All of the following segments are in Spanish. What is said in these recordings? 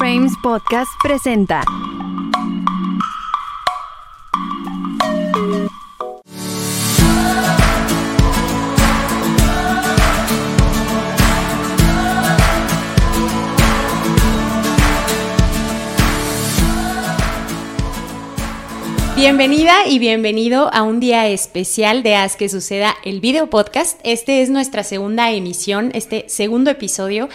Frames Podcast presenta. Bienvenida y bienvenido a un día especial de Haz que suceda el video podcast. Este es nuestra segunda emisión, este segundo episodio.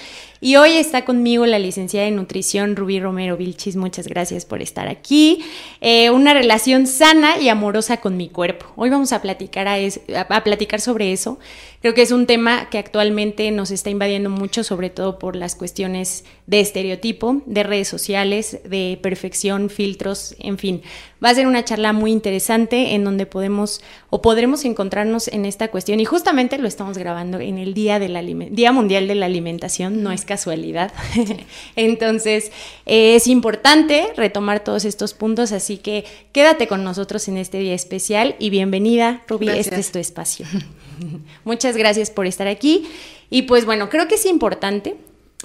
Y hoy está conmigo la licenciada en nutrición Rubí Romero Vilchis. Muchas gracias por estar aquí. Eh, una relación sana y amorosa con mi cuerpo. Hoy vamos a platicar, a, a platicar sobre eso. Creo que es un tema que actualmente nos está invadiendo mucho, sobre todo por las cuestiones de estereotipo, de redes sociales, de perfección, filtros, en fin. Va a ser una charla muy interesante en donde podemos o podremos encontrarnos en esta cuestión y justamente lo estamos grabando en el Día, del Día Mundial de la Alimentación, no es casualidad. Entonces, eh, es importante retomar todos estos puntos, así que quédate con nosotros en este día especial y bienvenida, Rubí, este es tu espacio. Muchas gracias por estar aquí. Y pues bueno, creo que es importante,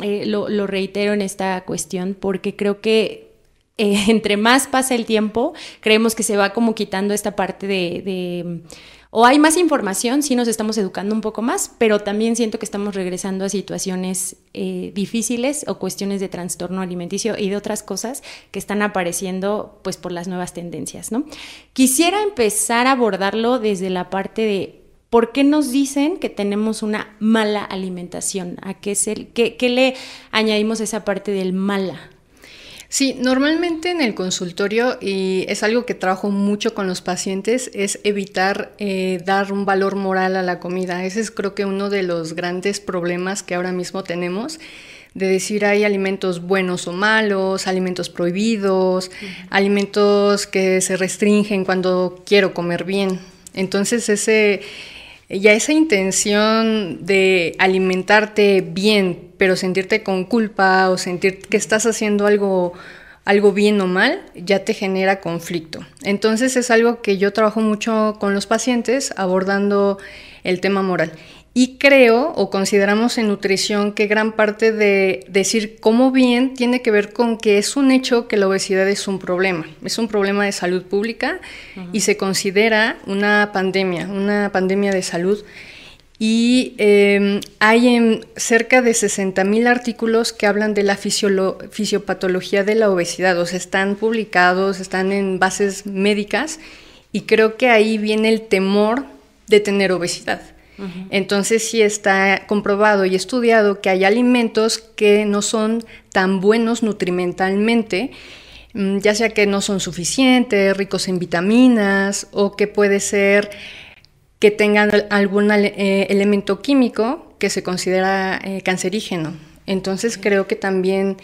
eh, lo, reitero en esta cuestión, porque creo que eh, entre más pasa el tiempo, creemos que se va como quitando esta parte de, o hay más información, sí nos estamos educando un poco más, pero también siento que estamos regresando a situaciones eh, difíciles o cuestiones de trastorno alimenticio y de otras cosas que están apareciendo pues por las nuevas tendencias, ¿no? Quisiera empezar a abordarlo desde la parte de ¿Por qué nos dicen que tenemos una mala alimentación? ¿A qué, es el, qué, le añadimos esa parte del mala? Sí, normalmente en el consultorio, y es algo que trabajo mucho con los pacientes, es evitar eh, dar un valor moral a la comida. Ese es creo que uno de los grandes problemas que ahora mismo tenemos de decir hay alimentos buenos o malos, alimentos prohibidos, alimentos que se restringen cuando quiero comer bien. Entonces ese ya esa intención de alimentarte bien, pero sentirte con culpa o sentir que estás haciendo algo algo bien o mal, ya te genera conflicto. Entonces es algo que yo trabajo mucho con los pacientes abordando el tema moral. Y creo o consideramos en nutrición que gran parte de decir cómo bien tiene que ver con que es un hecho que la obesidad es un problema, es un problema de salud pública y se considera una pandemia, una pandemia de salud. Y em, hay en cerca de 60 mil artículos que hablan de la fisiopatología de la obesidad, o sea, están publicados, están en bases médicas y creo que ahí viene el temor de tener obesidad. Entonces sí está comprobado y estudiado que hay alimentos que no son tan buenos nutrimentalmente, mm, ya sea que no son suficientes, ricos en vitaminas o que puede ser que tengan algún eh, elemento químico que se considera eh, cancerígeno. Entonces creo que también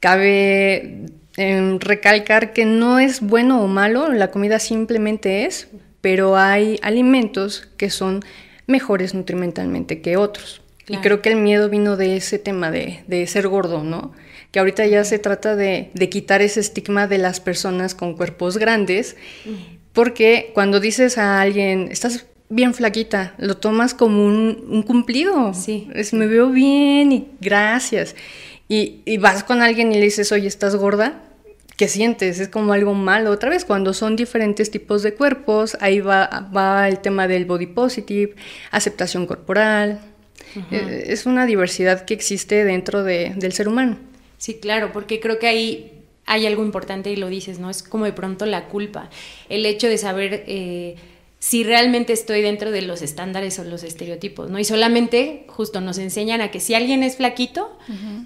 cabe em, recalcar que no es bueno o malo, la comida simplemente es, pero hay alimentos que son mejores nutrimentalmente que otros. Y creo que el miedo vino de ese tema de, ser gordo, ¿no? Que ahorita ya se trata de, quitar ese estigma de las personas con cuerpos grandes, porque cuando dices a alguien, estás bien flaquita, lo tomas como un, cumplido. Sí. Es, me veo bien y gracias. Y, y, vas con alguien y le dices, oye, ¿estás gorda? ¿Qué sientes? Es como algo malo. Otra vez, cuando son diferentes tipos de cuerpos, ahí va, va el tema del body positive, aceptación corporal. Eh, es una diversidad que existe dentro del ser humano. Sí, claro, porque creo que ahí hay algo importante y lo dices, ¿no? Es como de pronto la culpa. El hecho de saber... Eh, si realmente estoy dentro de los estándares o los estereotipos, ¿no? Y solamente justo nos enseñan a que si alguien es flaquito,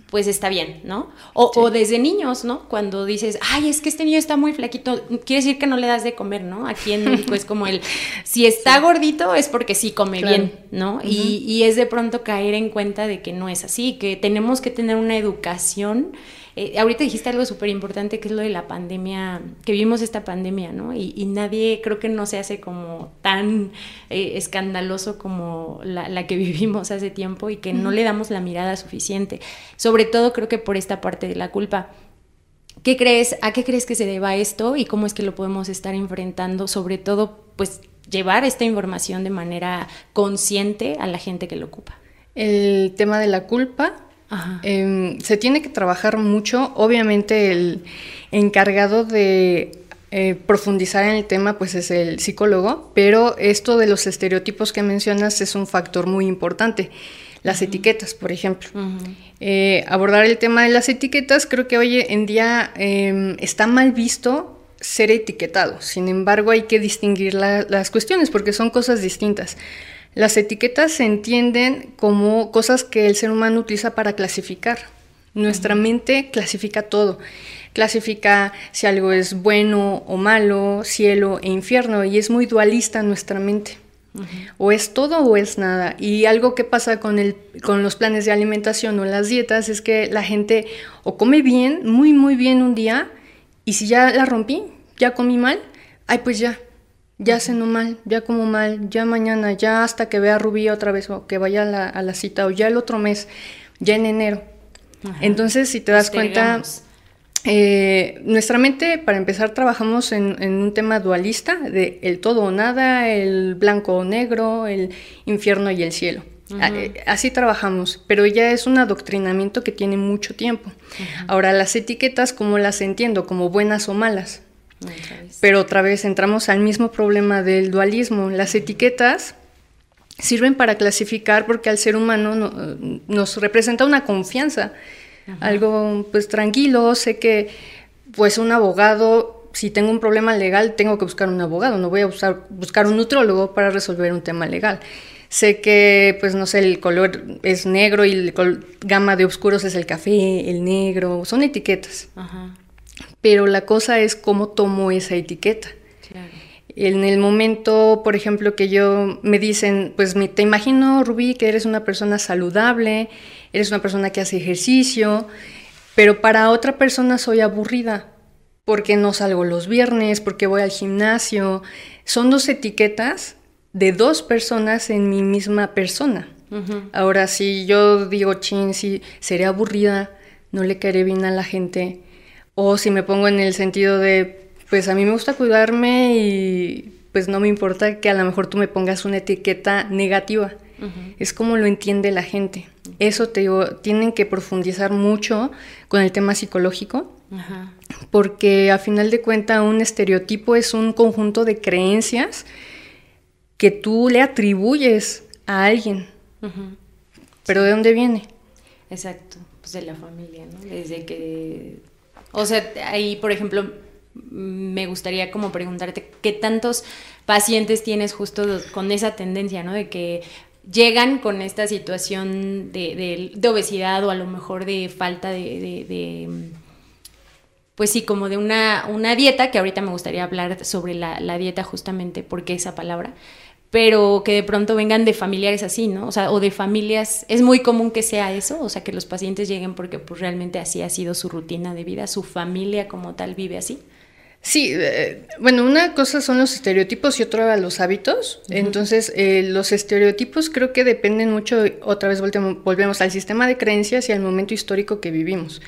pues está bien, ¿no? O, desde niños, ¿no? Cuando dices, ay, es que este niño está muy flaquito, quiere decir que no le das de comer, ¿no? Aquí en México es como el, si está gordito es porque sí come bien, ¿no? y, y es de pronto caer en cuenta de que no es así, que tenemos que tener una educación eh, ahorita dijiste algo súper importante que es lo de la pandemia, que vivimos esta pandemia, ¿no? Y, nadie creo que no se hace como tan eh, escandaloso como la, que vivimos hace tiempo y que no le damos la mirada suficiente. Sobre todo creo que por esta parte de la culpa. ¿Qué crees? ¿A qué crees que se deba esto y cómo es que lo podemos estar enfrentando? Sobre todo, pues llevar esta información de manera consciente a la gente que lo ocupa. El tema de la culpa Em, se tiene que trabajar mucho. Obviamente el encargado de eh, profundizar en el tema pues es el psicólogo, pero esto de los estereotipos que mencionas es un factor muy importante. Las etiquetas, por ejemplo. Eh, abordar el tema de las etiquetas creo que hoy en día em, está mal visto ser etiquetado. Sin embargo, hay que distinguir las cuestiones porque son cosas distintas. Las etiquetas se entienden como cosas que el ser humano utiliza para clasificar. Nuestra mente clasifica todo. Clasifica si algo es bueno o malo, cielo e infierno, y es muy dualista nuestra mente. O es todo o es nada. Y algo que pasa con, el, con los planes de alimentación o las dietas es que la gente o come bien, muy, muy bien un día, y si ya la rompí, ya comí mal, ay, pues ya, ya cenó mal, ya como mal, ya mañana, ya hasta que vea a Rubí otra vez o que vaya a la, cita o ya el otro mes, ya en enero. Entonces, si te das cuenta, eh, nuestra mente, para empezar, trabajamos en, un tema dualista de el todo o nada, el blanco o negro, el infierno y el cielo. Eh, así trabajamos, pero ya es un adoctrinamiento que tiene mucho tiempo. Ahora, las etiquetas, como las entiendo? Como buenas o malas. Pero otra vez entramos al mismo problema del dualismo. Las etiquetas sirven para clasificar porque al ser humano nos representa una confianza, algo pues tranquilo, sé que pues un abogado, si tengo un problema legal, tengo que buscar un abogado, no voy a buscar, buscar un nutrólogo para resolver un tema legal. Sé que, pues no sé, el color es negro y la gama de oscuros es el café, el negro, son etiquetas. Pero la cosa es cómo tomo esa etiqueta. En el momento, por ejemplo, que yo me dicen, pues te imagino, Rubí, que eres una persona saludable, eres una persona que hace ejercicio, pero para otra persona soy aburrida, porque no salgo los viernes, porque voy al gimnasio. Son dos etiquetas de dos personas en mi misma persona. Ahora, si yo digo, chin, si seré aburrida, no le caeré bien a la gente, o si me pongo en el sentido de, pues a mí me gusta cuidarme y pues no me importa que a lo mejor tú me pongas una etiqueta negativa. Es como lo entiende la gente. Eso te digo, tienen que profundizar mucho con el tema psicológico, porque a final de cuentas un estereotipo es un conjunto de creencias que tú le atribuyes a alguien. Pero ¿de dónde viene? Exacto, pues de la familia, ¿no? Desde que... O sea, ahí, por ejemplo, me gustaría como preguntarte qué tantos pacientes tienes justo con esa tendencia, ¿no? De que llegan con esta situación de, obesidad o a lo mejor de falta de, pues sí, como de una, una, dieta, que ahorita me gustaría hablar sobre la, la dieta justamente porque esa palabra, pero que de pronto vengan de familiares así, ¿no? O sea, o de familias, es muy común que sea eso, o sea, que los pacientes lleguen porque pues realmente así ha sido su rutina de vida, su familia como tal vive así. Sí, eh, bueno, una cosa son los estereotipos y otra los hábitos. Entonces, eh, los estereotipos creo que dependen mucho, otra vez volvemos, al sistema de creencias y al momento histórico que vivimos.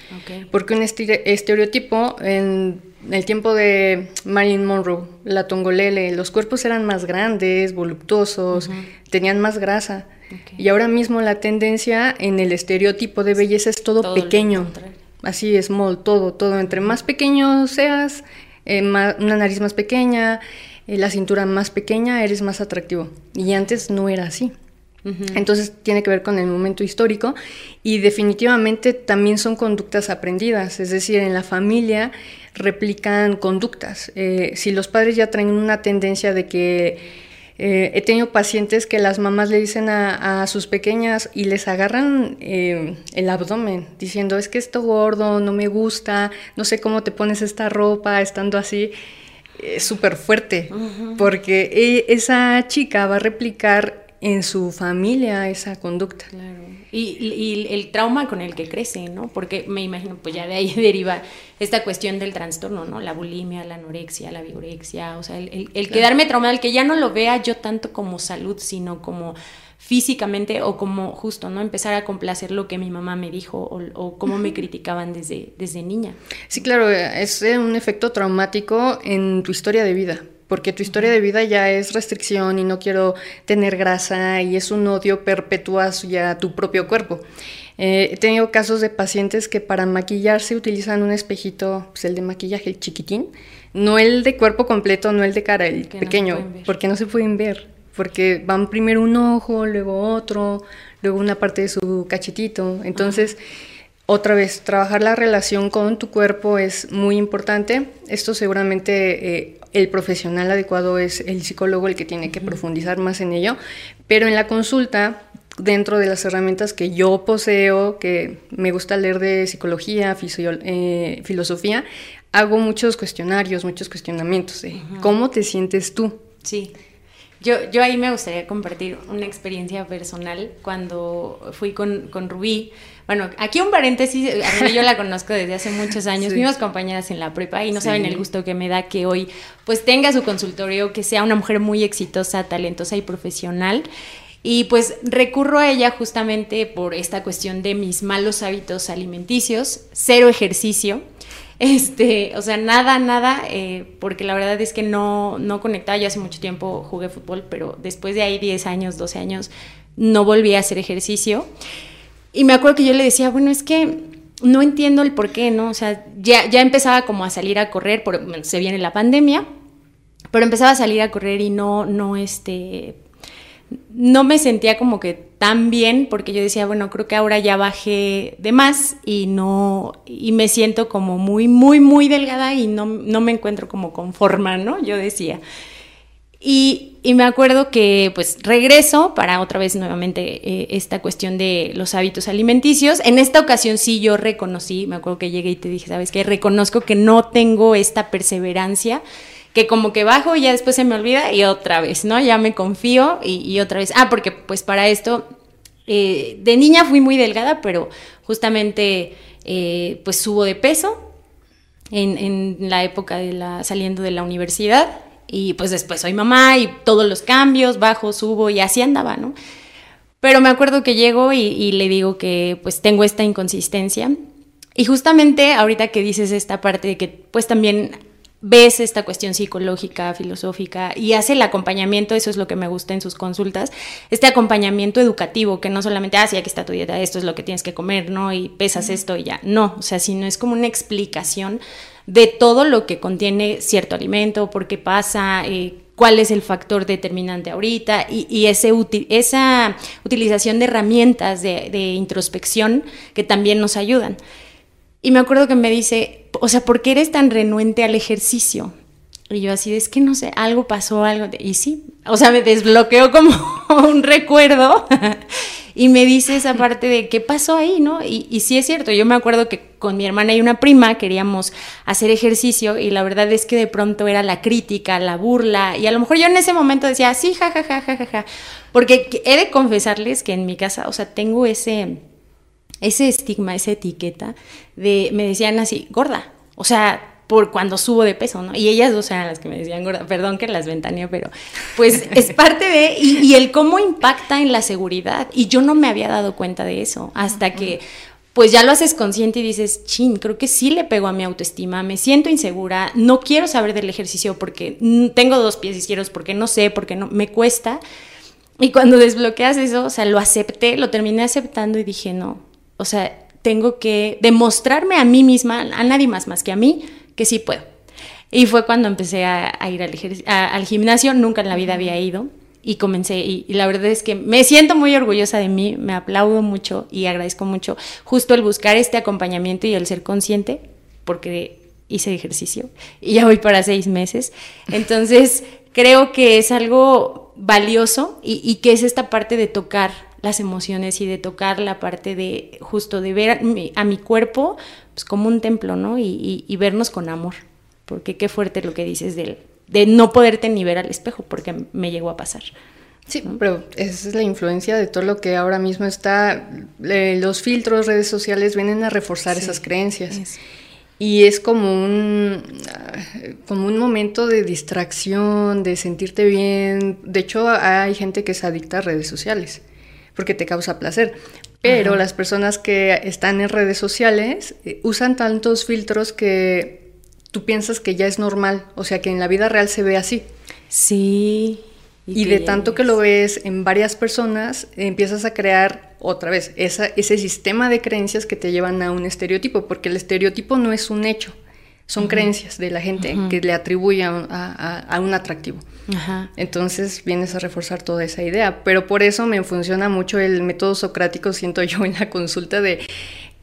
Porque un estereotipo en el tiempo de Marilyn Monroe, la tongolele, los cuerpos eran más grandes, voluptuosos, tenían más grasa. Y ahora mismo la tendencia en el estereotipo de belleza es todo, pequeño. Así es, small, todo, todo. Entre más pequeño seas, eh, una nariz más pequeña, eh, la cintura más pequeña, eres más atractivo. Y antes no era así. Entonces tiene que ver con el momento histórico y definitivamente también son conductas aprendidas, es decir, en la familia replican conductas. Eh, si los padres ya traen una tendencia de que eh, he tenido pacientes que las mamás le dicen a, sus pequeñas y les agarran eh, el abdomen diciendo es que esto gordo, no me gusta, no sé cómo te pones esta ropa estando así. Es súper fuerte porque esa chica va a replicar en su familia esa conducta. Claro. Y, el trauma con el que crece, ¿no? Porque me imagino, pues ya de ahí deriva esta cuestión del trastorno, ¿no? La bulimia, la anorexia, la vigorexia, o sea, el, quedarme traumada, el que ya no lo vea yo tanto como salud, sino como físicamente o como justo, ¿no? Empezar a complacer lo que mi mamá me dijo o, o cómo me criticaban desde, desde niña. Sí, claro, es un efecto traumático en tu historia de vida porque tu historia de vida ya es restricción y no quiero tener grasa y es un odio perpetuo hacia tu propio cuerpo. Eh, he tenido casos de pacientes que para maquillarse utilizan un espejito, pues el de maquillaje, el chiquitín, no el de cuerpo completo, no el de cara, el pequeño, porque no se pueden ver, porque van primero un ojo, luego otro, luego una parte de su cachetito. Entonces, otra vez, trabajar la relación con tu cuerpo es muy importante. Esto seguramente eh, el profesional adecuado es el psicólogo el que tiene que profundizar más en ello, pero en la consulta dentro de las herramientas que yo poseo, que me gusta leer de psicología, eh, filosofía, hago muchos cuestionarios, muchos cuestionamientos de cómo te sientes tú. Sí. Yo, yo ahí me gustaría compartir una experiencia personal cuando fui con, con Rubí. Bueno, aquí un paréntesis, a Rubí yo la conozco desde hace muchos años, fuimos compañeras en la prepa y no saben el gusto que me da que hoy pues tenga su consultorio, que sea una mujer muy exitosa, talentosa y profesional. Y pues recurro a ella justamente por esta cuestión de mis malos hábitos alimenticios, cero ejercicio. Este, o sea, nada, nada, eh, porque la verdad es que no, no conectaba. Yo hace mucho tiempo jugué fútbol, pero después de ahí 10 años, 12 años, no volví a hacer ejercicio. Y me acuerdo que yo le decía, bueno, es que no entiendo el por qué, ¿no? O sea, ya, ya empezaba como a salir a correr, por, se viene la pandemia, pero empezaba a salir a correr y no, no, este, no me sentía como que tan bien porque yo decía, bueno, creo que ahora ya bajé de más y no, y me siento como muy, muy, muy delgada y no, no me encuentro como con forma, ¿no? Yo decía. Y, y, me acuerdo que pues regreso para otra vez nuevamente eh, esta cuestión de los hábitos alimenticios. En esta ocasión sí yo reconocí, me acuerdo que llegué y te dije, ¿sabes qué? Reconozco que no tengo esta perseverancia que como que bajo y ya después se me olvida y otra vez, ¿no? Ya me confío y, otra vez. Ah, porque pues para esto, eh, de niña fui muy delgada, pero justamente eh, pues subo de peso en, la época de la saliendo de la universidad y pues después soy mamá y todos los cambios, bajo, subo y así andaba, ¿no? Pero me acuerdo que llego y, y le digo que pues tengo esta inconsistencia y justamente ahorita que dices esta parte de que pues también ves esta cuestión psicológica, filosófica y hace el acompañamiento, eso es lo que me gusta en sus consultas, este acompañamiento educativo, que no solamente, ah, sí, aquí está tu dieta, esto es lo que tienes que comer, ¿no? Y pesas esto y ya, no, o sea, sino es como una explicación de todo lo que contiene cierto alimento, por qué pasa, eh, cuál es el factor determinante ahorita y, ese esa utilización de herramientas de, de introspección que también nos ayudan. Y me acuerdo que me dice, o sea, ¿por qué eres tan renuente al ejercicio? Y yo así, es que no sé, algo pasó, algo. Y sí, o sea, me desbloqueó como un recuerdo y me dice esa parte de qué pasó ahí, ¿no? Y, sí es cierto, yo me acuerdo que con mi hermana y una prima queríamos hacer ejercicio y la verdad es que de pronto era la crítica, la burla y a lo mejor yo en ese momento decía, sí, ja, ja, ja, ja, ja, ja. Porque he de confesarles que en mi casa, o sea, tengo ese ese estigma, esa etiqueta de, me decían así, gorda, o sea, por cuando subo de peso, ¿no? Y ellas dos eran las que me decían gorda, perdón que las ventaneo, pero pues es parte de, y, el cómo impacta en la seguridad, y yo no me había dado cuenta de eso, hasta que pues ya lo haces consciente y dices, chin, creo que sí le pego a mi autoestima, me siento insegura, no quiero saber del ejercicio porque tengo dos pies izquierdos, porque no sé, porque no, me cuesta. Y cuando desbloqueas eso, o sea, lo acepté, lo terminé aceptando y dije, no, o sea, tengo que demostrarme a mí misma, a nadie más más que a mí, que sí puedo. Y fue cuando empecé a, ir al, gimnasio, nunca en la vida había ido y comencé y, la verdad es que me siento muy orgullosa de mí, me aplaudo mucho y agradezco mucho justo el buscar este acompañamiento y el ser consciente porque hice ejercicio y ya voy para seis meses. Entonces creo que es algo valioso y, y que es esta parte de tocar las emociones y de tocar la parte de justo de ver a mi, cuerpo pues, como un templo, ¿no? Y, vernos con amor, porque qué fuerte lo que dices de, de no poderte ni ver al espejo, porque me llegó a pasar. Sí, pero esa es la influencia de todo lo que ahora mismo está, los filtros, redes sociales vienen a reforzar esas creencias. Y es como un, como un momento de distracción, de sentirte bien. De hecho, hay gente que es adicta a redes sociales porque te causa placer. Pero las personas que están en redes sociales eh, usan tantos filtros que tú piensas que ya es normal, o sea que en la vida real se ve así. Sí. Y, de tanto que lo ves en varias personas, empiezas a crear otra vez esa, ese sistema de creencias que te llevan a un estereotipo, porque el estereotipo no es un hecho, son creencias de la gente que le atribuye a, un atractivo. Entonces vienes a reforzar toda esa idea, pero por eso me funciona mucho el método socrático, siento yo en la consulta de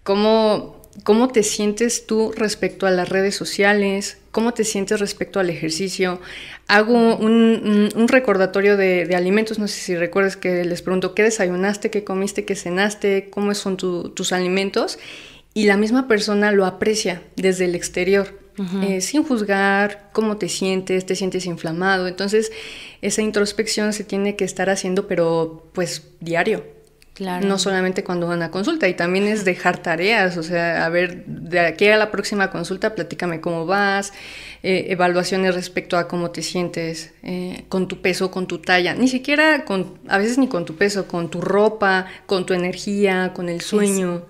cómo, cómo te sientes tú respecto a las redes sociales, cómo te sientes respecto al ejercicio. Hago un, recordatorio de, alimentos, no sé si recuerdas que les pregunto qué desayunaste, qué comiste, qué cenaste, cómo son tus alimentos y la misma persona lo aprecia desde el exterior, eh, sin juzgar cómo te sientes, te sientes inflamado. Entonces, esa introspección se tiene que estar haciendo, pero pues diario. Claro. No solamente cuando van a consulta, y también es dejar tareas, o sea, a ver, de aquí a la próxima consulta, platícame cómo vas, eh, evaluaciones respecto a cómo te sientes eh, con tu peso, con tu talla, ni siquiera con, a veces ni con tu peso, con tu ropa, con tu energía, con el sueño.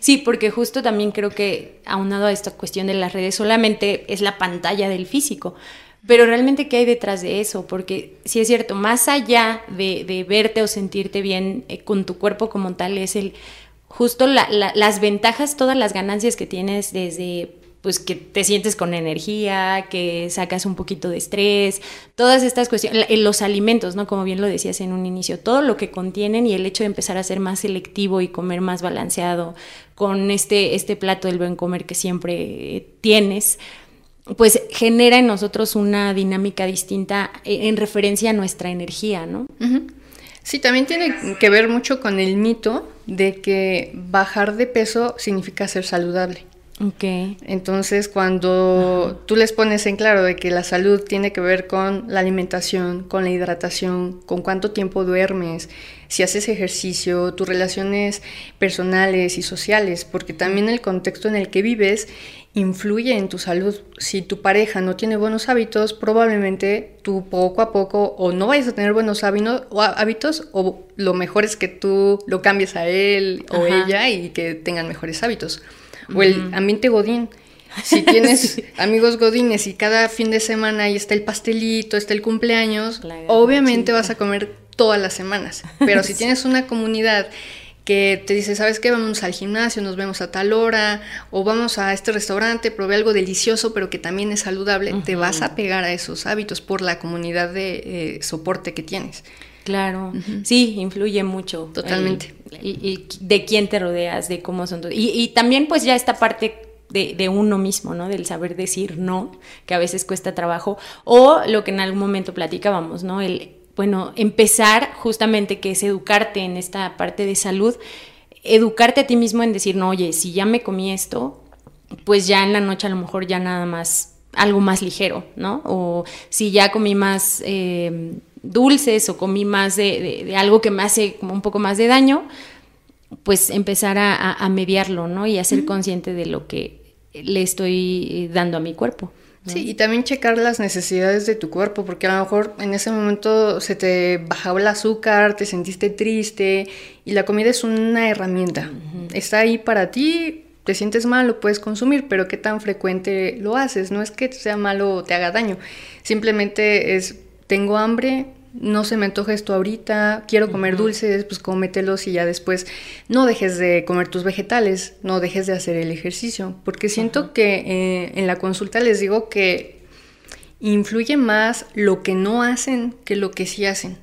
Sí, porque justo también creo que aunado a esta cuestión de las redes, solamente es la pantalla del físico pero realmente, ¿qué hay detrás de eso? Porque si es cierto, más allá de, verte o sentirte bien eh, con tu cuerpo como tal, es el justo las ventajas, todas las ganancias que tienes desde pues que te sientes con energía, que sacas un poquito de estrés, todas estas cuestiones, los alimentos, ¿no? Como bien lo decías en un inicio, todo lo que contienen y el hecho de empezar a ser más selectivo y comer más balanceado con este, este plato del buen comer que siempre tienes, pues genera en nosotros una dinámica distinta en referencia a nuestra energía, ¿no? Sí, también tiene que ver mucho con el mito de que bajar de peso significa ser saludable. Okay. Entonces, cuando tú les pones en claro de que la salud tiene que ver con la alimentación, con la hidratación, con cuánto tiempo duermes, si haces ejercicio, tus relaciones personales y sociales, porque también el contexto en el que vives influye en tu salud. Si tu pareja no tiene buenos hábitos, probablemente tú poco a poco o no vayas a tener buenos hábitos o lo mejor es que tú lo cambies a él o ella y que tengan mejores hábitos. O el ambiente godín. Si tienes amigos godines y cada fin de semana ahí está el pastelito, está el cumpleaños, obviamente vas a comer todas las semanas. Pero si tienes una comunidad que te dice, ¿sabes qué? Vamos al gimnasio, nos vemos a tal hora, o vamos a este restaurante, probé algo delicioso, pero que también es saludable, te vas a pegar a esos hábitos por la comunidad de eh, soporte que tienes. Claro, sí, influye mucho. Totalmente. y de quién te rodeas, de cómo son. Y, y también pues ya esta parte de, de, uno mismo, ¿no? Del saber decir no, que a veces cuesta trabajo, o lo que en algún momento platicábamos, ¿no? El bueno, empezar justamente que es educarte en esta parte de salud, educarte a ti mismo en decir, no, oye, si ya me comí esto, pues ya en la noche a lo mejor ya nada más, algo más ligero, ¿no? O si ya comí más eh, dulces o comí más de, algo que me hace como un poco más de daño, pues empezar a, mediarlo, ¿no? Y a ser consciente de lo que le estoy dando a mi cuerpo. Sí, y también checar las necesidades de tu cuerpo, porque a lo mejor en ese momento se te bajaba el azúcar, te sentiste triste, y la comida es una herramienta. Está ahí para ti, te sientes mal, lo puedes consumir, pero qué tan frecuente lo haces. No es que sea malo o te haga daño, simplemente es, tengo hambre, no se me antoja esto ahorita, quiero comer dulces, pues cómetelos y ya después no dejes de comer tus vegetales, no dejes de hacer el ejercicio, porque siento que eh, en la consulta les digo que influye más lo que no hacen que lo que sí hacen.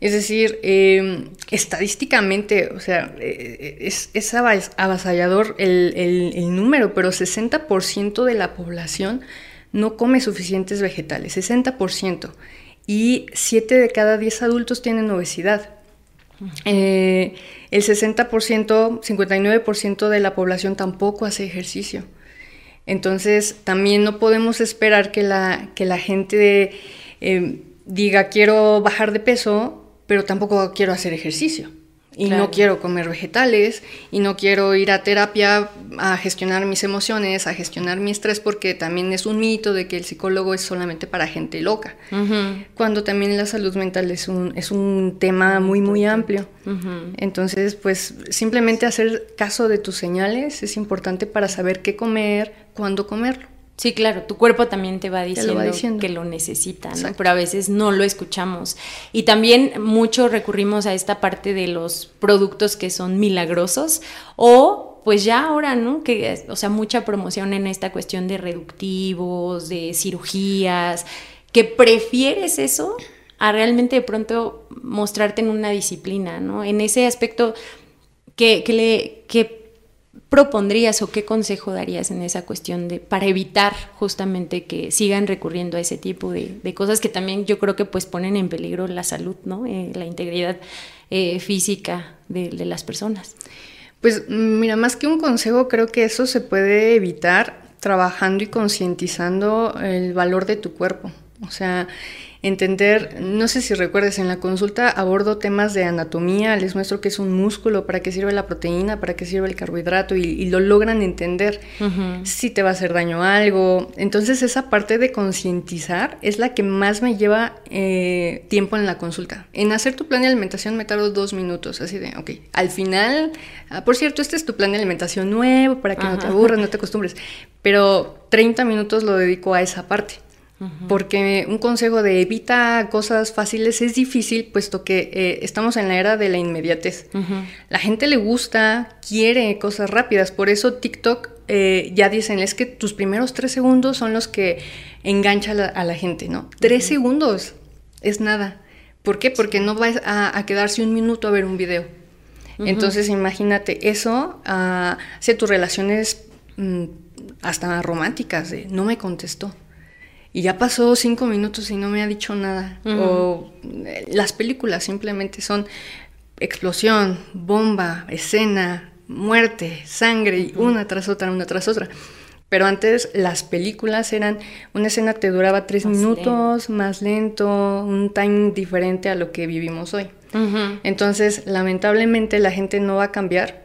Es decir, em, estadísticamente, o sea, eh, es, es avasallador el, el número, pero 60% de la población no come suficientes vegetales, 60% y 7 de cada 10 adultos tienen obesidad. Eh, el 60%, 59% de la población tampoco hace ejercicio. Entonces, también no podemos esperar que la, que la gente eh, diga quiero bajar de peso, pero tampoco quiero hacer ejercicio y no quiero comer vegetales y no quiero ir a terapia a gestionar mis emociones, a gestionar mi estrés, porque también es un mito de que el psicólogo es solamente para gente loca, cuando también la salud mental es un, es un tema muy, muy amplio. Entonces, pues simplemente hacer caso de tus señales es importante para saber qué comer, cuándo comerlo. Sí, claro, tu cuerpo también te va diciendo, que lo necesita, ¿no? pero a veces no lo escuchamos. Y también mucho recurrimos a esta parte de los productos que son milagrosos o pues ya ahora, ¿no? Que, o sea, mucha promoción en esta cuestión de reductivos, de cirugías, que prefieres eso a realmente de pronto mostrarte en una disciplina, ¿no? En ese aspecto, que, que le, que propondrías o qué consejo darías en esa cuestión de para evitar justamente que sigan recurriendo a ese tipo de, cosas que también yo creo que pues ponen en peligro la salud, ¿no? Eh, la integridad eh, física de, de las personas. Pues mira, más que un consejo, creo que eso se puede evitar trabajando y concientizando el valor de tu cuerpo. O sea, entender, no sé si recuerdes, en la consulta abordo temas de anatomía, les muestro qué es un músculo, para qué sirve la proteína, para qué sirve el carbohidrato y, lo logran entender si te va a hacer daño algo. Entonces esa parte de concientizar es la que más me lleva eh, tiempo en la consulta. En hacer tu plan de alimentación me tardo dos minutos, así de, ok, al final, ah, por cierto, este es tu plan de alimentación nuevo para que no te aburras, no te acostumbres, pero 30 minutos lo dedico a esa parte. Porque un consejo de evita cosas fáciles es difícil, puesto que eh, estamos en la era de la inmediatez. La gente le gusta, quiere cosas rápidas, por eso TikTok eh, ya dicen, es que tus primeros tres segundos son los que enganchan a la, gente, ¿no? Tres segundos es nada. ¿Por qué? Porque no vas a, quedarse un minuto a ver un video. Entonces imagínate, eso uh, hace tus relaciones mm, hasta románticas, no me contestó y ya pasó cinco minutos y no me ha dicho nada. O eh, las películas simplemente son explosión, bomba, escena, muerte, sangre, una tras otra, una tras otra. Pero antes las películas eran, una escena te duraba tres minutos, más lento, un time diferente a lo que vivimos hoy. Entonces, lamentablemente la gente no va a cambiar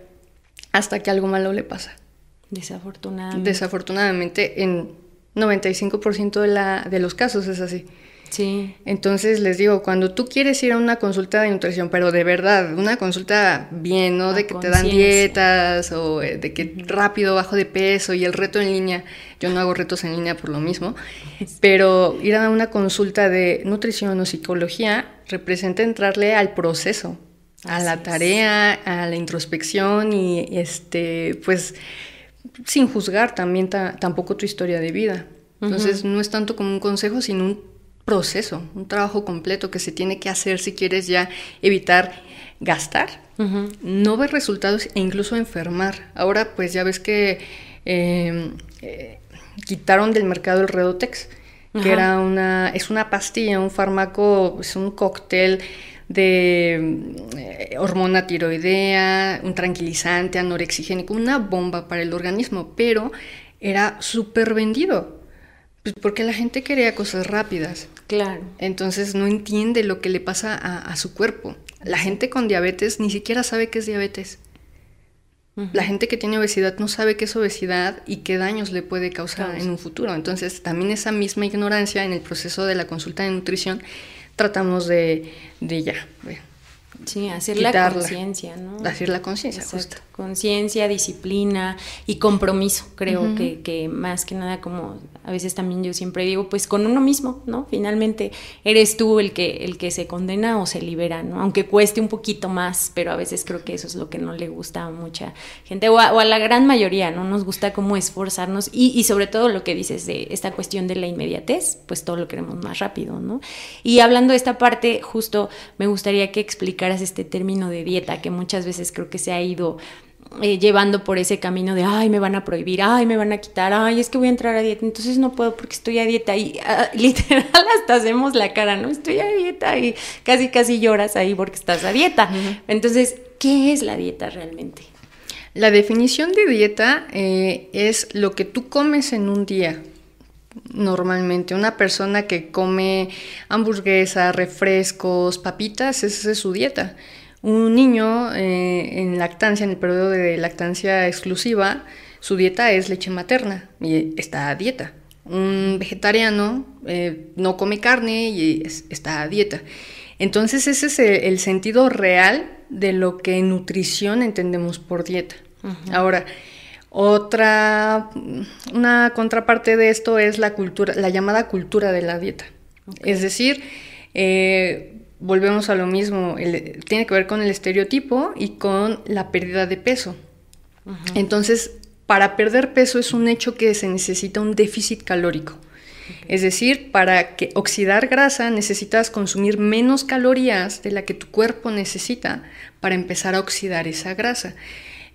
hasta que algo malo le pasa. Desafortunadamente. Desafortunadamente, en 95% de, la, de los casos es así. Sí. Entonces les digo, cuando tú quieres ir a una consulta de nutrición, pero de verdad, una consulta bien, no de que te dan dietas o eh, de que rápido bajo de peso y el reto en línea, yo no hago retos en línea por lo mismo, pero ir a una consulta de nutrición o psicología representa entrarle al proceso, a la tarea, a la introspección y este, pues sin juzgar también tampoco tu historia de vida. Entonces no es tanto como un consejo, sino un proceso, un trabajo completo que se tiene que hacer si quieres ya evitar gastar, no ver resultados e incluso enfermar. Ahora pues ya ves que em, eh, quitaron del mercado el Redotex, que era una, es una pastilla, un fármaco, es un cóctel de eh, hormona tiroidea, un tranquilizante, anorexigénico, una bomba para el organismo, pero era súper vendido. Pues porque la gente quería cosas rápidas. Claro. Entonces no entiende lo que le pasa a, su cuerpo. La gente con diabetes ni siquiera sabe qué es diabetes. La gente que tiene obesidad no sabe qué es obesidad y qué daños le puede causar en un futuro. Entonces, también esa misma ignorancia en el proceso de la consulta de nutrición tratamos de, de ya. Sí, hacer la conciencia, ¿no? Hacer la conciencia, justo. Conciencia, disciplina y compromiso, creo que, que, más que nada como a veces también yo siempre digo, pues con uno mismo, ¿no? Finalmente eres tú el que, el que se condena o se libera, ¿no? Aunque cueste un poquito más, pero a veces creo que eso es lo que no le gusta a mucha gente o a, la gran mayoría, ¿no? Nos gusta como esforzarnos y, y sobre todo lo que dices de esta cuestión de la inmediatez, pues todo lo queremos más rápido, ¿no? Y hablando de esta parte, justo me gustaría que explicaras este término de dieta, que muchas veces creo que se ha ido eh, llevando por ese camino de, ay, me van a prohibir, ay, me van a quitar, ay, es que voy a entrar a dieta, entonces no puedo porque estoy a dieta. Y ah, literal hasta hacemos la cara, ¿no? Estoy a dieta y casi, casi lloras ahí porque estás a dieta. Entonces, ¿qué es la dieta realmente? La definición de dieta eh, es lo que tú comes en un día normalmente. Una persona que come hamburguesa, refrescos, papitas, esa es su dieta. Un niño eh, en lactancia, en el periodo de lactancia exclusiva, su dieta es leche materna y está a dieta. Un vegetariano eh, no come carne y está a dieta. Entonces ese es el, sentido real de lo que en nutrición entendemos por dieta. Ahora, Otra, una contraparte de esto es la cultura, la llamada cultura de la dieta. Es decir, eh, volvemos a lo mismo, tiene que ver con el estereotipo y con la pérdida de peso. Entonces, para perder peso es un hecho que se necesita un déficit calórico. Es decir, para que oxidar grasa necesitas consumir menos calorías de la que tu cuerpo necesita para empezar a oxidar esa grasa.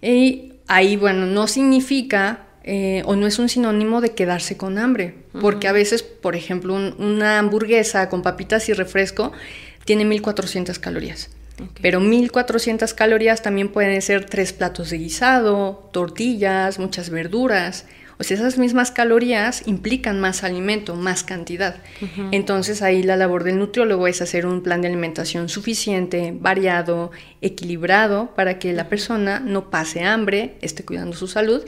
Y ahí, bueno, no significa eh, o no es un sinónimo de quedarse con hambre, porque a veces, por ejemplo, una hamburguesa con papitas y refresco tiene 1400 calorías. Pero 1400 calorías también pueden ser tres platos de guisado, tortillas, muchas verduras. O sea, esas mismas calorías implican más alimento, más cantidad. Entonces ahí la labor del nutriólogo es hacer un plan de alimentación suficiente, variado, equilibrado, para que la persona no pase hambre, esté cuidando su salud.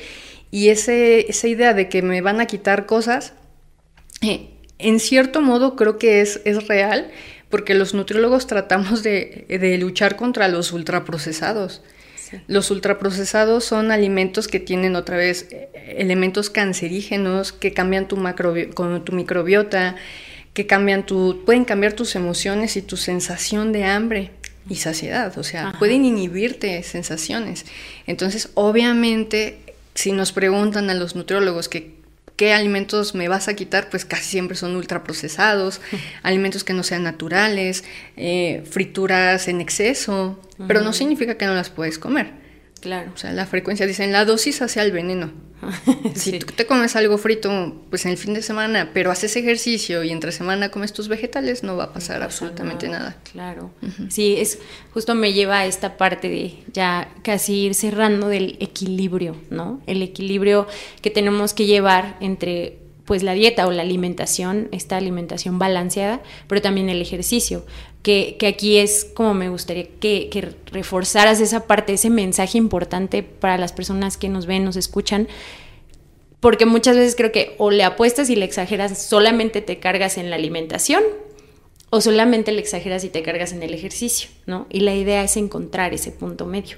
Y ese, esa idea de que me van a quitar cosas, eh, en cierto modo creo que es, es real, porque los nutriólogos tratamos de, luchar contra los ultraprocesados. Los ultraprocesados son alimentos que tienen otra vez eh, elementos cancerígenos que cambian tu, con tu microbiota, que cambian tu, pueden cambiar tus emociones y tu sensación de hambre y saciedad, o sea, pueden inhibirte sensaciones. Entonces, obviamente, si nos preguntan a los nutriólogos que qué alimentos me vas a quitar, pues casi siempre son ultraprocesados, alimentos que no sean naturales, eh, frituras en exceso, pero no significa que no las puedes comer. Claro. O sea, la frecuencia, dicen, la dosis hacia el veneno. si tú te comes algo frito, pues en el fin de semana, pero haces ejercicio y entre semana comes tus vegetales, no va a pasar absolutamente nada. Claro. Sí, es justo me lleva a esta parte de ya casi ir cerrando del equilibrio, ¿no? El equilibrio que tenemos que llevar entre pues la dieta o la alimentación, esta alimentación balanceada, pero también el ejercicio, que, aquí es como me gustaría que, que, reforzaras esa parte, ese mensaje importante para las personas que nos ven, nos escuchan, porque muchas veces creo que o le apuestas y le exageras, solamente te cargas en la alimentación, o solamente le exageras y te cargas en el ejercicio, ¿no? Y la idea es encontrar ese punto medio.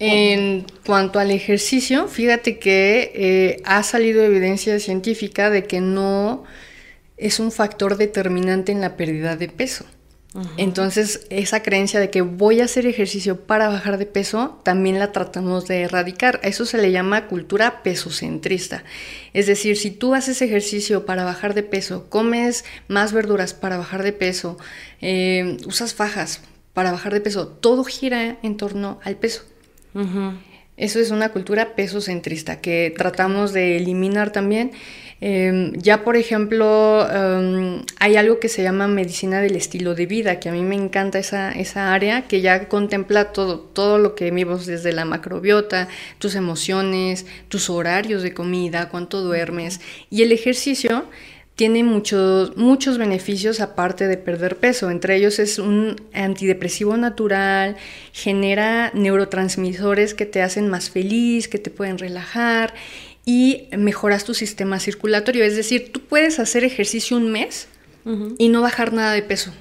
En cuanto al ejercicio, fíjate que eh, ha salido evidencia científica de que no es un factor determinante en la pérdida de peso. Entonces, esa creencia de que voy a hacer ejercicio para bajar de peso, también la tratamos de erradicar. A eso se le llama cultura pesocentrista. Es decir, si tú haces ejercicio para bajar de peso, comes más verduras para bajar de peso, eh, usas fajas para bajar de peso, todo gira en torno al peso. Eso es una cultura pesocentrista que tratamos de eliminar también. Em, ya, por ejemplo, em, hay algo que se llama medicina del estilo de vida, que a mí me encanta esa, esa área, que ya contempla todo, todo lo que vimos desde la macrobiota, tus emociones, tus horarios de comida, cuánto duermes. Y el ejercicio tiene muchos, muchos beneficios aparte de perder peso. Entre ellos es un antidepresivo natural, genera neurotransmisores que te hacen más feliz, que te pueden relajar y mejoras tu sistema circulatorio. Es decir, tú puedes hacer ejercicio un mes y no bajar nada de peso.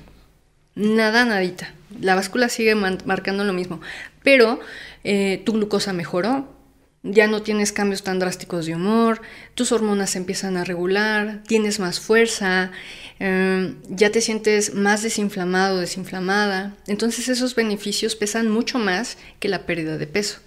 Nada, nadita. La báscula sigue marcando lo mismo. Pero eh, tu glucosa mejoró, ya no tienes cambios tan drásticos de humor, tus hormonas se empiezan a regular, tienes más fuerza, em, ya te sientes más desinflamado, desinflamada. Entonces esos beneficios pesan mucho más que la pérdida de peso.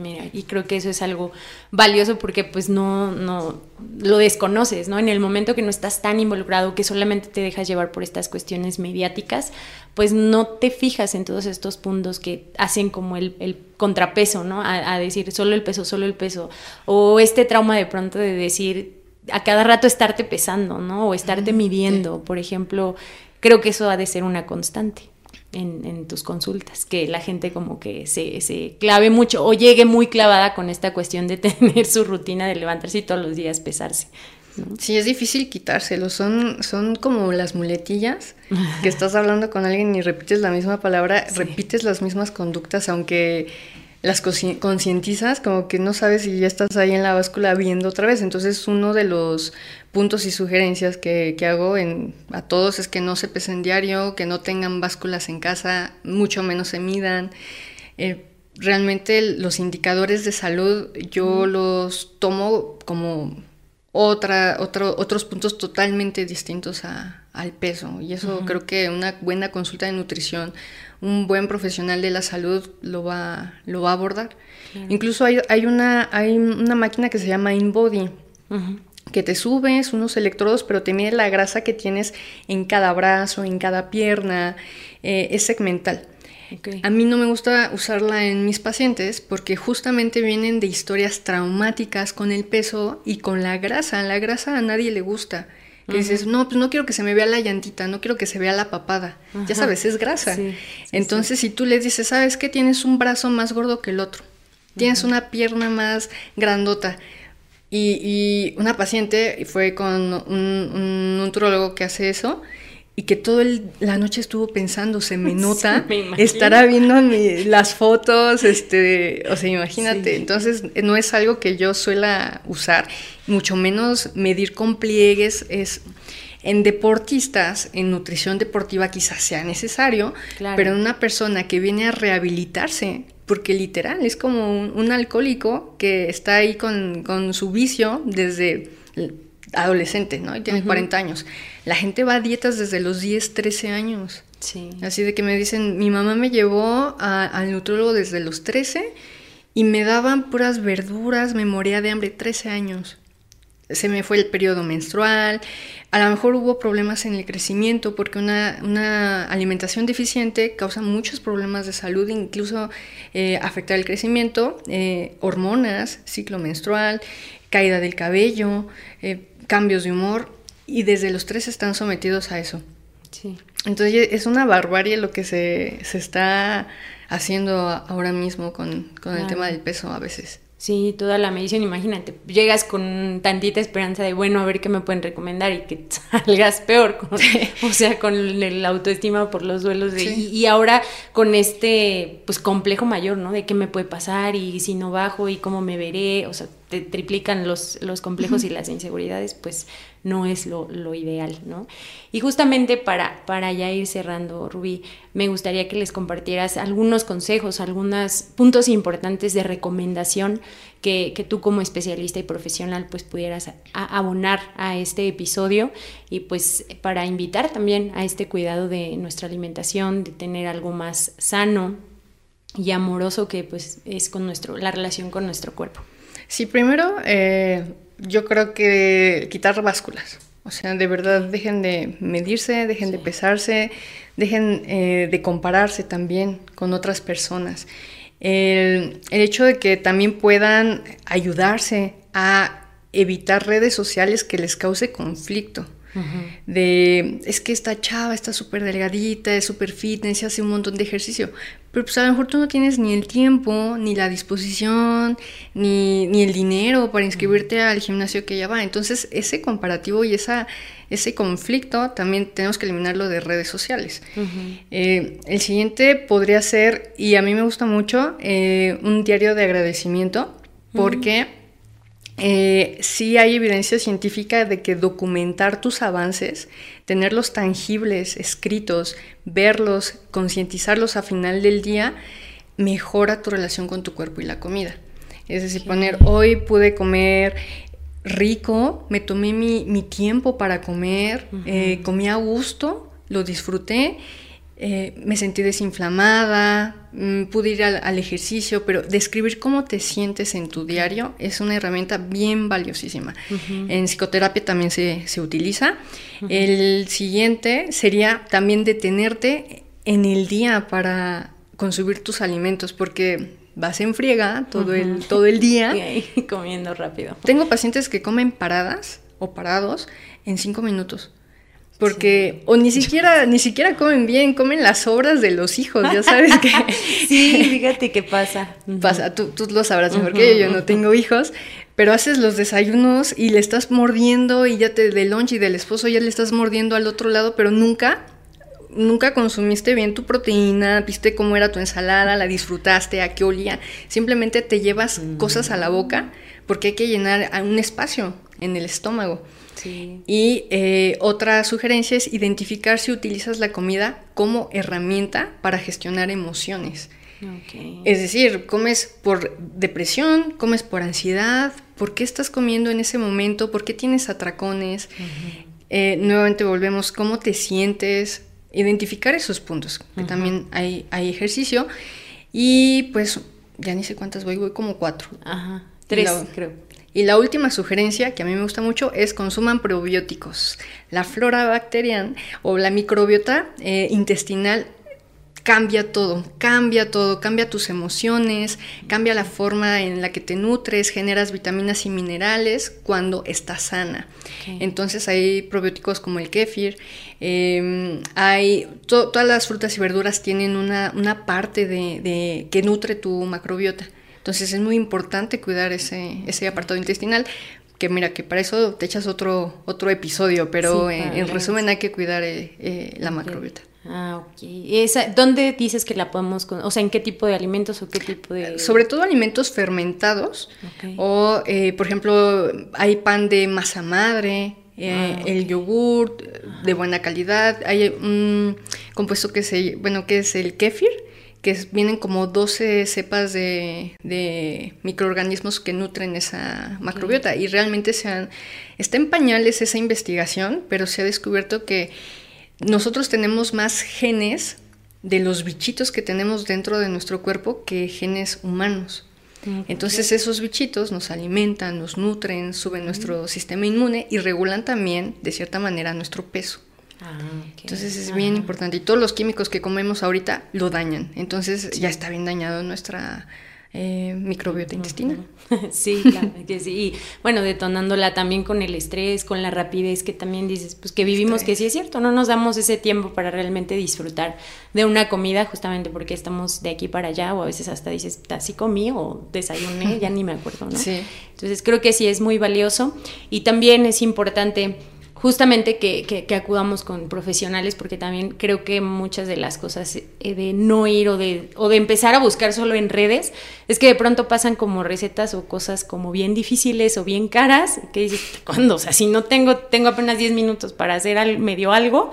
Mira, y creo que eso es algo valioso porque pues no, no lo desconoces, ¿no? En el momento que no estás tan involucrado, que solamente te dejas llevar por estas cuestiones mediáticas, pues no te fijas en todos estos puntos que hacen como el, contrapeso, ¿no? A, decir solo el peso, solo el peso. O este trauma de pronto de decir a cada rato estarte pesando, ¿no? O estarte midiendo, por ejemplo, creo que eso ha de ser una constante en, tus consultas, que la gente como que se, se, clave mucho o llegue muy clavada con esta cuestión de tener su rutina de levantarse y todos los días pesarse. Sí, es difícil quitárselo, son, son como las muletillas, que estás hablando con alguien y repites la misma palabra, repites las mismas conductas, aunque las concientizas, como que no sabes si ya estás ahí en la báscula viendo otra vez. Entonces, uno de los puntos y sugerencias que, hago en, a todos es que no se pesen diario, que no tengan básculas en casa, mucho menos se midan. Eh, realmente los indicadores de salud yo los tomo como otra, otro, otros puntos totalmente distintos al peso. Y eso creo que una buena consulta de nutrición, un buen profesional de la salud lo va, lo va a abordar. Incluso hay, hay, una, hay una máquina que se llama InBody. Que te subes unos electrodos, pero te mide la grasa que tienes en cada brazo, en cada pierna, eh, es segmental. A mí no me gusta usarla en mis pacientes porque justamente vienen de historias traumáticas con el peso y con la grasa. La grasa a nadie le gusta. Que dices, no, pues no quiero que se me vea la llantita, no quiero que se vea la papada. Ya sabes, es grasa. Entonces, si tú les dices, ¿sabes qué? Tienes un brazo más gordo que el otro. Tienes una pierna más grandota. Y, una paciente fue con un, un que hace eso y que toda la noche estuvo pensando, se me nota, estará viendo las fotos, este, o sea, imagínate, entonces no es algo que yo suela usar, mucho menos medir con pliegues, es en deportistas, en nutrición deportiva quizás sea necesario, pero en una persona que viene a rehabilitarse, porque literal es como un, alcohólico que está ahí con, con su vicio desde adolescente, ¿no? Y tiene 40 años. La gente va a dietas desde los 10, 13 años. Sí. Así de que me dicen, mi mamá me llevó al nutrólogo desde los 13 y me daban puras verduras, me moría de hambre 13 años. Se me fue el periodo menstrual, a lo mejor hubo problemas en el crecimiento porque una, alimentación deficiente causa muchos problemas de salud, incluso eh, afectar el crecimiento, eh, hormonas, ciclo menstrual, caída del cabello, eh, cambios de humor y desde los tres están sometidos a eso. Sí. Entonces es una barbarie lo que se, está haciendo ahora mismo con, el tema del peso a veces. Sí, toda la medición, imagínate, llegas con tantita esperanza de, bueno, a ver qué me pueden recomendar y que salgas peor, o sea, con el autoestima por los duelos de, y, y, ahora con este, pues, complejo mayor, ¿no? De qué me puede pasar y si no bajo y cómo me veré, o sea, te triplican los, los complejos y las inseguridades, pues no es lo, ideal, ¿no? Y justamente para, para ya ir cerrando, Rubí, me gustaría que les compartieras algunos consejos, algunos puntos importantes de recomendación que, tú como especialista y profesional pues pudieras abonar a este episodio y pues para invitar también a este cuidado de nuestra alimentación, de tener algo más sano y amoroso que pues es con nuestro, la relación con nuestro cuerpo. Sí, primero eh, yo creo que quitar básculas. O sea, de verdad dejen de medirse, dejen de pesarse, dejen eh, de compararse también con otras personas. El, el, hecho de que también puedan ayudarse a evitar redes sociales que les cause conflicto de es que esta chava está súper delgadita, es súper fitness hace un montón de ejercicio. Pero pues a lo mejor tú no tienes ni el tiempo, ni la disposición, ni, ni el dinero para inscribirte al gimnasio que ella va. Entonces ese comparativo y esa, ese conflicto también tenemos que eliminarlo de redes sociales. Eh, el siguiente podría ser, y a mí me gusta mucho, eh, un diario de agradecimiento, porque... Eh, sí hay evidencia científica de que documentar tus avances, tenerlos tangibles, escritos, verlos, concientizarlos a final del día, mejora tu relación con tu cuerpo y la comida. Es decir, poner, hoy pude comer rico, me tomé mi, tiempo para comer, eh, comí a gusto, lo disfruté eh, me sentí desinflamada, mm, pude ir al, ejercicio, pero describir cómo te sientes en tu diario es una herramienta bien valiosísima. En psicoterapia también se, utiliza. El siguiente sería también detenerte en el día para consumir tus alimentos, porque vas en friega todo, el, todo el día. y comiendo rápido. Tengo pacientes que comen paradas o parados en cinco minutos. Porque, o ni siquiera, ni siquiera comen bien, comen las obras de los hijos, ya sabes que. sí, fíjate qué pasa. Pasa, tú, tú lo sabrás mejor que yo, yo no tengo hijos, pero haces los desayunos y le estás mordiendo y ya te del lunch y del esposo ya le estás mordiendo al otro lado, pero nunca, nunca consumiste bien tu proteína, viste cómo era tu ensalada, la disfrutaste, a qué olía. Simplemente te llevas cosas a la boca porque hay que llenar un espacio en el estómago. Y eh, otra sugerencia es identificar si utilizas la comida como herramienta para gestionar emociones. Es decir, comes por depresión, comes por ansiedad, ¿por qué estás comiendo en ese momento? ¿Por qué tienes atracones? Eh, nuevamente volvemos, ¿cómo te sientes? Identificar esos puntos, que también hay, hay ejercicio. Y pues ya ni sé cuántas voy, voy como cuatro. Ajá, tres creo. Y la última sugerencia, que a mí me gusta mucho, es consuman probióticos. La flora bacteriana o la microbiota eh, intestinal cambia todo, cambia todo, cambia tus emociones, cambia la forma en la que te nutres, generas vitaminas y minerales cuando estás sana. Entonces hay probióticos como el kéfir, em, hay todas las frutas y verduras tienen una, parte de, que nutre tu macrobiota. Entonces es muy importante cuidar ese, ese apartado intestinal, que mira, que para eso te echas otro, otro episodio, pero en, resumen hay que cuidar eh, eh, la macrobiota. Ah, ok. Esa, ¿Dónde dices que la podemos, o sea, en qué tipo de alimentos o qué tipo de...? Sobre todo alimentos fermentados, o eh, por ejemplo, hay pan de masa madre, ah, el yogur de buena calidad, hay un compuesto que se, bueno, que es el kéfir, que vienen como 12 cepas de, microorganismos que nutren esa macrobiota. Y realmente se han, está en pañales esa investigación, pero se ha descubierto que nosotros tenemos más genes de los bichitos que tenemos dentro de nuestro cuerpo que genes humanos. Entonces esos bichitos nos alimentan, nos nutren, suben nuestro sistema inmune y regulan también, de cierta manera, nuestro peso. Ah, Entonces es bien importante. Y todos los químicos que comemos ahorita lo dañan. Entonces ya está bien dañado nuestra eh, microbiota intestinal. Sí, claro que sí. Y bueno, detonándola también con el estrés, con la rapidez que también dices, pues que vivimos, que sí es cierto, no nos damos ese tiempo para realmente disfrutar de una comida justamente porque estamos de aquí para allá o a veces hasta dices, así comí o desayuné, ya ni me acuerdo, ¿no? Sí. Entonces creo que sí es muy valioso y también es importante justamente que, que, acudamos con profesionales, porque también creo que muchas de las cosas eh, de no ir o de, o de empezar a buscar solo en redes, es que de pronto pasan como recetas o cosas como bien difíciles o bien caras, que dices, ¿cuándo? O sea, si no tengo, tengo apenas 10 minutos para hacer al, medio algo,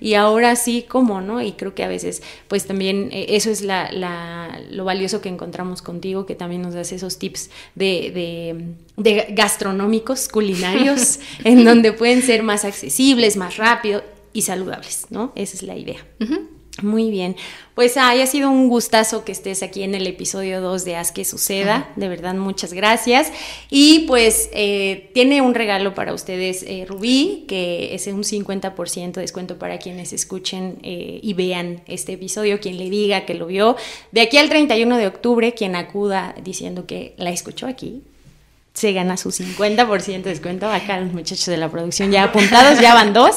y ahora sí, ¿cómo? ¿no? Y creo que a veces, pues también eh, eso es la, la, lo valioso que encontramos contigo, que también nos das esos tips de, de, de gastronómicos, culinarios, en donde pueden ser más accesibles, más rápido y saludables, ¿no? Esa es la idea. Muy bien, pues haya sido un gustazo que estés aquí en el episodio 2 de Haz que suceda, de verdad muchas gracias. Y pues eh, tiene un regalo para ustedes eh, Rubí, que es un 50% de descuento para quienes escuchen eh, y vean este episodio, quien le diga que lo vio. De aquí al 31 de octubre, quien acuda diciendo que la escuchó aquí, se gana su 50% de descuento. Acá los muchachos de la producción ya apuntados, ya van dos.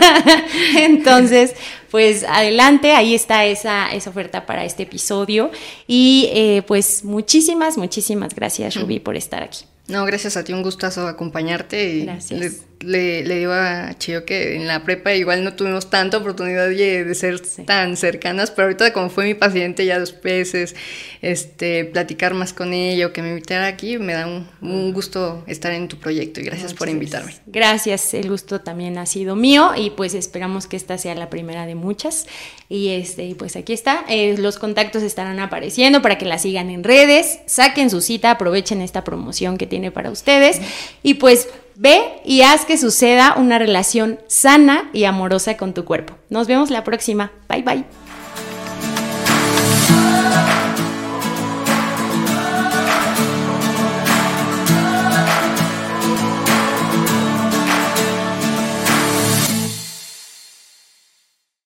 Entonces, pues adelante, ahí está esa, esa oferta para este episodio. Y eh, pues muchísimas, muchísimas gracias, Ruby, por estar aquí. No, gracias a ti, un gustazo acompañarte. Y gracias le, digo a Chio que en la prepa igual no tuvimos tanta oportunidad de, ser tan cercanas, pero ahorita como fue mi paciente ya dos veces, este, platicar más con ella o que me invitara aquí, me da un, gusto estar en tu proyecto y gracias por invitarme. Gracias, el gusto también ha sido mío y pues esperamos que esta sea la primera de muchas. Y este, pues aquí está, eh, los contactos estarán apareciendo para que la sigan en redes, saquen su cita, aprovechen esta promoción que tiene para ustedes. Y pues Ve y haz que suceda una relación sana y amorosa con tu cuerpo. Nos vemos la próxima. Bye bye.